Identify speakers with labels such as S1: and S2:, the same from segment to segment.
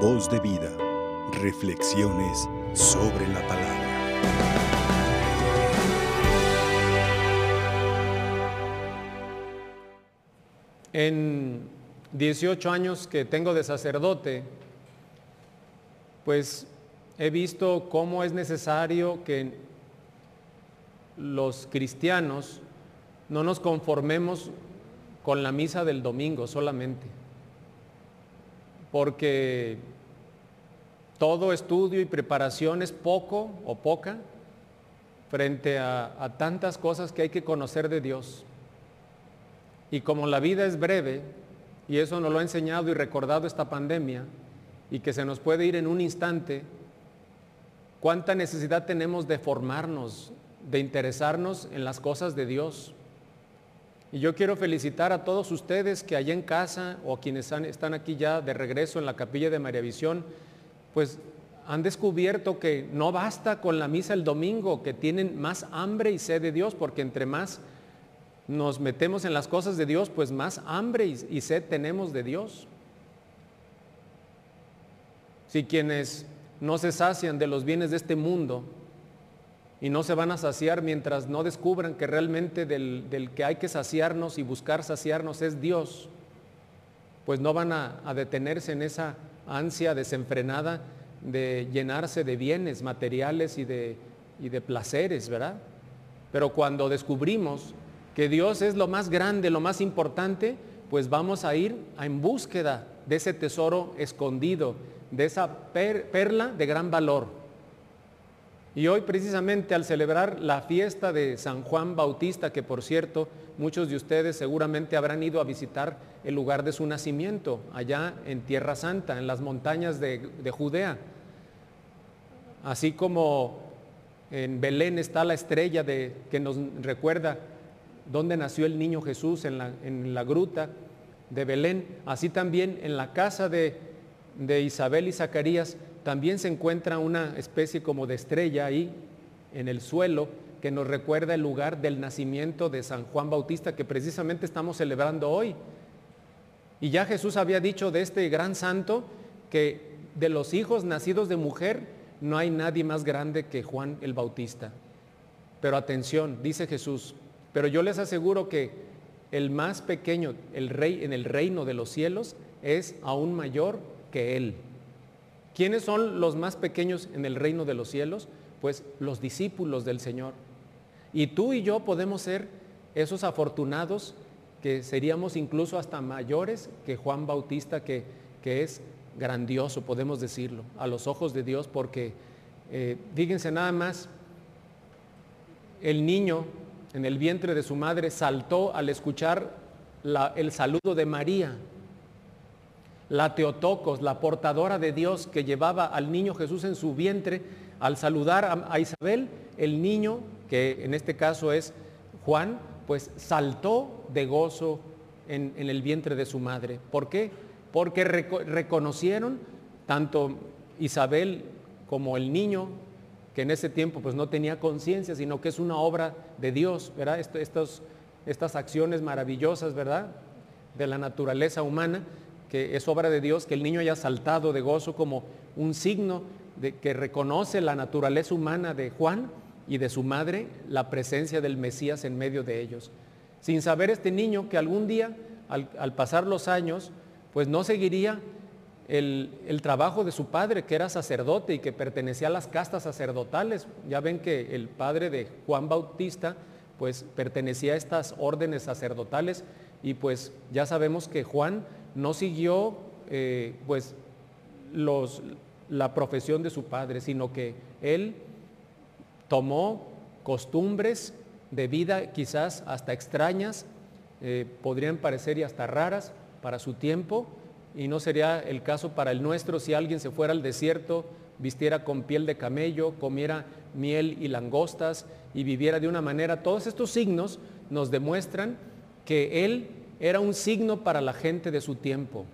S1: Voz de vida. Reflexiones sobre la palabra.
S2: En 18 años que tengo de sacerdote, pues he visto cómo es necesario que los cristianos no nos conformemos con la misa del domingo solamente, porque todo estudio y preparación es poco o poca frente a, tantas cosas que hay que conocer de Dios. Y como la vida es breve, y eso nos lo ha enseñado y recordado esta pandemia, y que se nos puede ir en un instante, cuánta necesidad tenemos de formarnos, de interesarnos en las cosas de Dios. Y yo quiero felicitar a todos ustedes que allá en casa o quienes están aquí ya de regreso en la capilla de María Visión, pues han descubierto que no basta con la misa el domingo, que tienen más hambre y sed de Dios, porque entre más nos metemos en las cosas de Dios, pues más hambre y sed tenemos de Dios. Si quienes no se sacian de los bienes de este mundo y no se van a saciar mientras no descubran que realmente del, del que hay que saciarnos y buscar saciarnos es Dios, pues no van a, detenerse en esa ansia desenfrenada de llenarse de bienes materiales y de, y de placeres, ¿verdad? Pero cuando descubrimos que Dios es lo más grande, lo más importante, pues vamos a ir en búsqueda de ese tesoro escondido, de esa perla de gran valor. Y hoy precisamente al celebrar la fiesta de San Juan Bautista, que por cierto muchos de ustedes seguramente habrán ido a visitar el lugar de su nacimiento, allá en Tierra Santa, en las montañas de, de Judea. Así como en Belén está la estrella de, que nos recuerda dónde nació el niño Jesús en la, gruta de Belén, así también en la casa de Isabel y Zacarías también se encuentra una especie como de estrella ahí en el suelo que nos recuerda el lugar del nacimiento de San Juan Bautista que precisamente estamos celebrando hoy. Y ya Jesús había dicho de este gran santo que de los hijos nacidos de mujer no hay nadie más grande que Juan el Bautista. Pero atención, dice Jesús, pero yo les aseguro que el más pequeño, el rey en el reino de los cielos, es aún mayor que él. ¿Quiénes son los más pequeños en el reino de los cielos? Pues los discípulos del Señor. Y tú y yo podemos ser esos afortunados que seríamos incluso hasta mayores que Juan Bautista, que, que es grandioso, podemos decirlo, a los ojos de Dios, porque eh, fíjense nada más, el niño en el vientre de su madre saltó al escuchar el saludo de María, la Teotocos, la portadora de Dios que llevaba al niño Jesús en su vientre, al saludar a, Isabel, el niño, que en este caso es Juan, pues saltó de gozo en, el vientre de su madre. ¿Por qué? Porque reco reconocieron tanto Isabel como el niño, que en ese tiempo pues no tenía conciencia, sino que es una obra de Dios, ¿verdad? Estas acciones maravillosas, ¿verdad? De la naturaleza humana, que es obra de Dios, que el niño haya saltado de gozo como un signo de que reconoce la naturaleza humana de Juan y de su madre, la presencia del Mesías en medio de ellos. Sin saber este niño que algún día, al, pasar los años, pues no seguiría el, el, trabajo de su padre, que era sacerdote y que pertenecía a las castas sacerdotales. Ya ven que el padre de Juan Bautista, pues pertenecía a estas órdenes sacerdotales y pues ya sabemos que Juan no siguió eh, pues los, la profesión de su padre, sino que él tomó costumbres de vida quizás hasta extrañas, eh, podrían parecer y hasta raras para su tiempo, y no sería el caso para el nuestro si alguien se fuera al desierto, vistiera con piel de camello, comiera miel y langostas y viviera de una manera. Todos estos signos nos demuestran que él era un signo para la gente de su tiempo,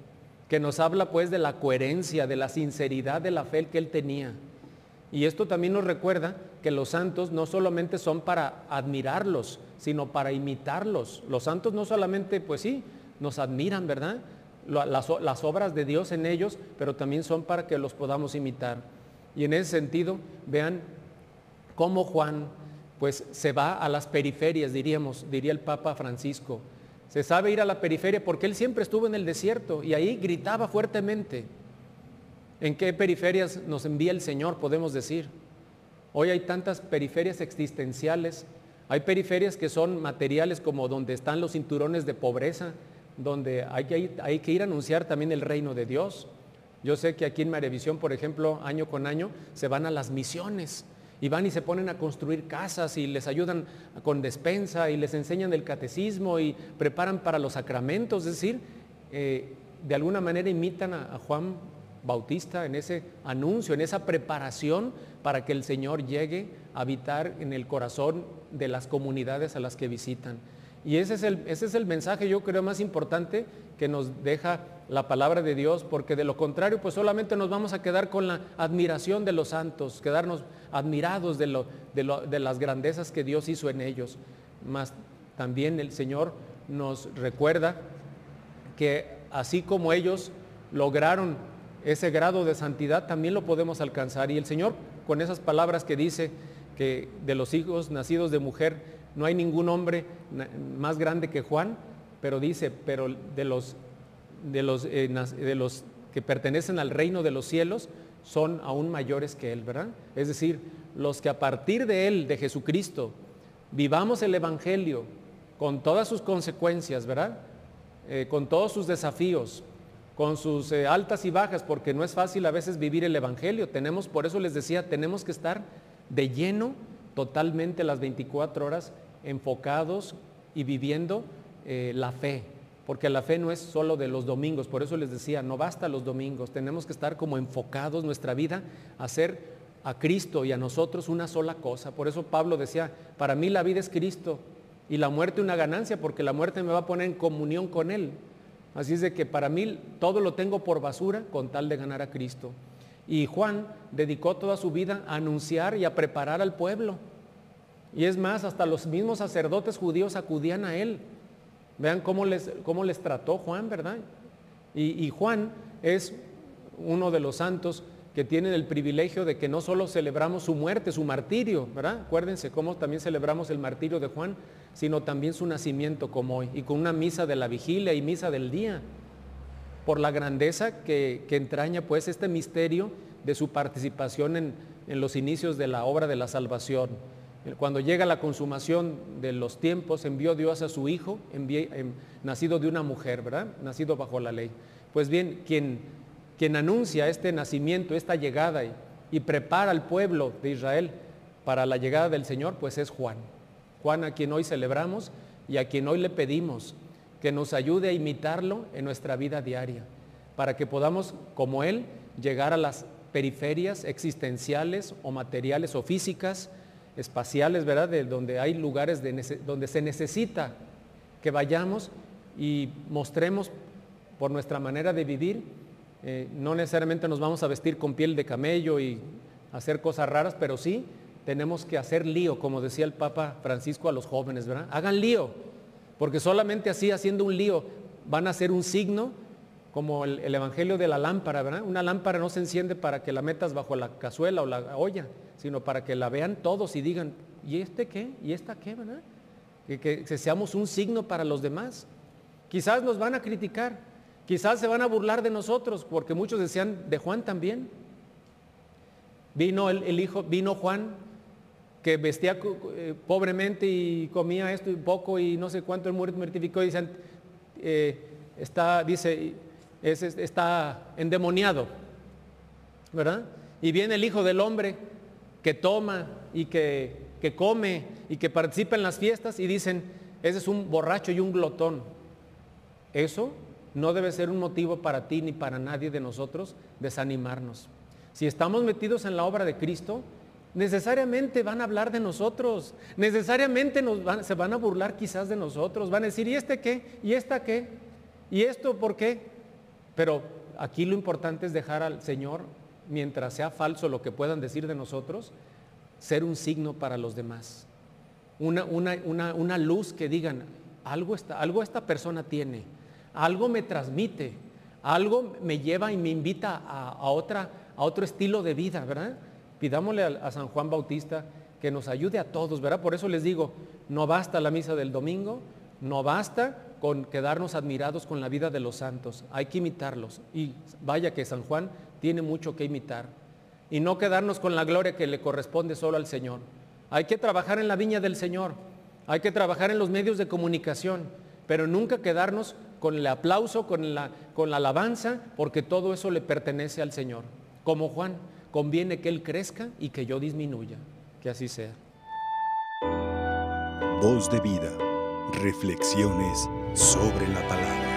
S2: que nos habla pues de la coherencia, de la sinceridad de la fe que él tenía. Y esto también nos recuerda que los santos no solamente son para admirarlos, sino para imitarlos. Los santos no solamente, pues sí, nos admiran, ¿verdad? las, obras de Dios en ellos, pero también son para que los podamos imitar. Y en ese sentido, vean cómo Juan pues se va a las periferias, diríamos, diría el Papa Francisco. Se sabe ir a la periferia porque él siempre estuvo en el desierto y ahí gritaba fuertemente. ¿En qué periferias nos envía el Señor, podemos decir? Hoy hay tantas periferias existenciales. Hay periferias que son materiales como donde están los cinturones de pobreza, donde hay que, ir, a anunciar también el reino de Dios. Yo sé que aquí en Marevisión, por ejemplo, año con año, se van a las misiones y van y se ponen a construir casas y les ayudan con despensa y les enseñan el catecismo y preparan para los sacramentos, es decir, eh, de alguna manera imitan a, a Juan Bautista en ese anuncio, en esa preparación para que el Señor llegue a habitar en el corazón de las comunidades a las que visitan. Y ese es el, ese es el mensaje, yo creo, más importante que nos deja la palabra de Dios, porque de lo contrario, pues solamente nos vamos a quedar con la admiración de los santos, quedarnos admirados de, lo, de, las grandezas que Dios hizo en ellos. Mas también el Señor nos recuerda que así como ellos lograron ese grado de santidad, también lo podemos alcanzar. Y el Señor, con esas palabras que dice que de los hijos nacidos de mujer, no hay ningún hombre más grande que Juan, pero dice, pero de los, de los, eh, de los que pertenecen al reino de los cielos son aún mayores que él, ¿verdad? Es decir, los que a partir de él, de Jesucristo, vivamos el Evangelio con todas sus consecuencias, ¿verdad? Eh, con todos sus desafíos, con sus eh, altas y bajas, porque no es fácil a veces vivir el Evangelio. Tenemos, por eso les decía, tenemos que estar de lleno totalmente las 24 horas enfocados y viviendo la fe, porque la fe no es solo de los domingos, por eso les decía, no basta los domingos, tenemos que estar como enfocados nuestra vida a hacer a Cristo y a nosotros una sola cosa. Por eso Pablo decía, para mí la vida es Cristo y la muerte una ganancia, porque la muerte me va a poner en comunión con Él. Así es de que para mí todo lo tengo por basura con tal de ganar a Cristo. Y Juan dedicó toda su vida a anunciar y a preparar al pueblo. Y es más, hasta los mismos sacerdotes judíos acudían a él. Vean cómo les, cómo les trató Juan, ¿verdad? Y, Juan es uno de los santos que tienen el privilegio de que no solo celebramos su muerte, su martirio, ¿verdad? Acuérdense cómo también celebramos el martirio de Juan, sino también su nacimiento como hoy, y con una misa de la vigilia y misa del día, por la grandeza que, entraña pues este misterio de su participación en, en los inicios de la obra de la salvación. Cuando llega la consumación de los tiempos, envió Dios a su Hijo, em, nacido de una mujer, ¿verdad? Nacido bajo la ley. Pues bien, quien, quien anuncia este nacimiento, esta llegada y, y prepara al pueblo de Israel para la llegada del Señor, pues es Juan. Juan a quien hoy celebramos y a quien hoy le pedimos que nos ayude a imitarlo en nuestra vida diaria, para que podamos, como Él, llegar a las periferias existenciales o materiales o físicas, espaciales, ¿verdad? De donde hay lugares donde se necesita que vayamos y mostremos por nuestra manera de vivir. Eh, no necesariamente nos vamos a vestir con piel de camello y hacer cosas raras, pero sí tenemos que hacer lío, como decía el Papa Francisco a los jóvenes, ¿verdad? Hagan lío, porque solamente así, haciendo un lío, van a ser un signo como el, el, Evangelio de la lámpara, ¿verdad? Una lámpara no se enciende para que la metas bajo la cazuela o la olla, sino para que la vean todos y digan, ¿y este qué? ¿Y esta qué? ¿verdad? Que, que, seamos un signo para los demás. Quizás nos van a criticar, quizás se van a burlar de nosotros, porque muchos decían de Juan también. Vino el, hijo, vino Juan, que vestía eh, pobremente y comía esto y poco y no sé cuánto el muerto mortificó y dicen, eh, está, dice, está endemoniado, ¿verdad? Y viene el Hijo del Hombre que toma y que, que come y que participa en las fiestas y dicen, ese es un borracho y un glotón. Eso no debe ser un motivo para ti ni para nadie de nosotros desanimarnos. Si estamos metidos en la obra de Cristo, necesariamente van a hablar de nosotros, necesariamente se van a burlar quizás de nosotros, van a decir, ¿y este qué? ¿Y esta qué? ¿Y esto por qué? Pero aquí lo importante es dejar al Señor mientras sea falso lo que puedan decir de nosotros, ser un signo para los demás. Una, una, luz que digan, algo esta, algo esta persona tiene, algo me transmite, algo me lleva y me invita a, otra, a otro estilo de vida, ¿verdad? Pidámosle a, San Juan Bautista que nos ayude a todos, ¿verdad? Por eso les digo, no basta la misa del domingo, no basta con quedarnos admirados con la vida de los santos, hay que imitarlos. Y vaya que San Juan tiene mucho que imitar. Y no quedarnos con la gloria que le corresponde solo al Señor. Hay que trabajar en la viña del Señor, hay que trabajar en los medios de comunicación, pero nunca quedarnos con el aplauso, con la, con la alabanza, porque todo eso le pertenece al Señor. Como Juan, conviene que Él crezca y que yo disminuya. Que así sea.
S1: Voz de vida. Reflexiones sobre la palabra.